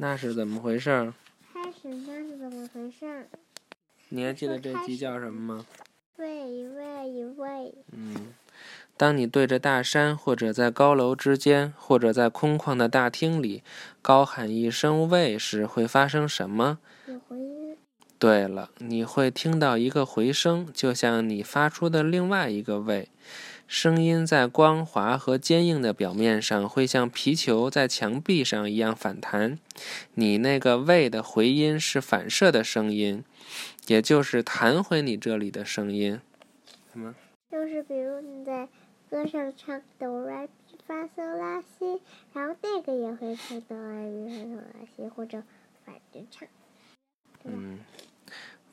那是怎么回事？开始那是怎么回事？你还记得这集叫什么吗？喂喂喂！嗯，当你对着大山，或者在高楼之间，或者在空旷的大厅里，高喊一声“喂”时，会发生什么？有回音。对了，你会听到一个回声，就像你发出的另外一个“喂”。声音在光滑和坚硬的表面上，会像皮球在墙壁上一样反弹。你那个“胃”的回音是反射的声音，也就是弹回你这里的声音。什么？就是比如你在歌上唱哆来咪发嗦拉西，然后那个也会唱哆来咪发嗦拉西，或者反着唱。嗯。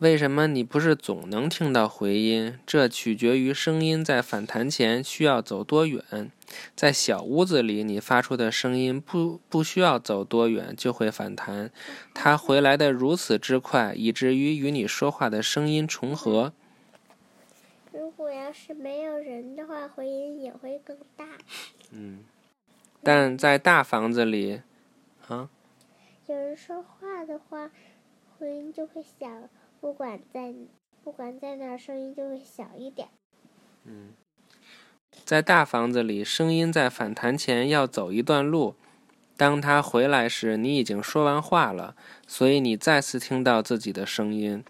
为什么你不是总能听到回音？这取决于声音在反弹前需要走多远。在小屋子里，你发出的声音不不需要走多远就会反弹，它回来的如此之快，以至于与你说话的声音重合。如果要是没有人的话，回音也会更大。嗯，但在大房子里，啊，有人说话的话，回音就会小。不管在不管在哪，声音就会小一点。嗯，在大房子里，声音在反弹前要走一段路。当他回来时，你已经说完话了，所以你再次听到自己的声音。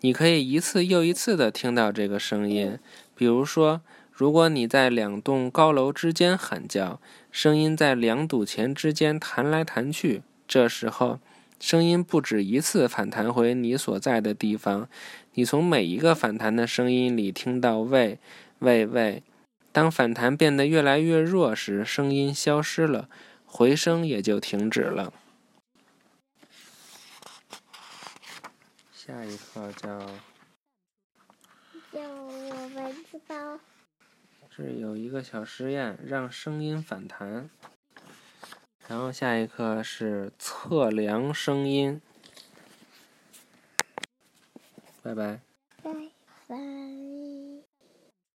你可以一次又一次的听到这个声音。比如说，如果你在两栋高楼之间喊叫，声音在两堵墙之间弹来弹去，这时候。声音不止一次反弹回你所在的地方，你从每一个反弹的声音里听到“喂，喂，喂”。当反弹变得越来越弱时，声音消失了，回声也就停止了。下一课叫叫我蚊子包。这有一个小实验，让声音反弹。然后下一课是测量声音。拜拜。拜拜。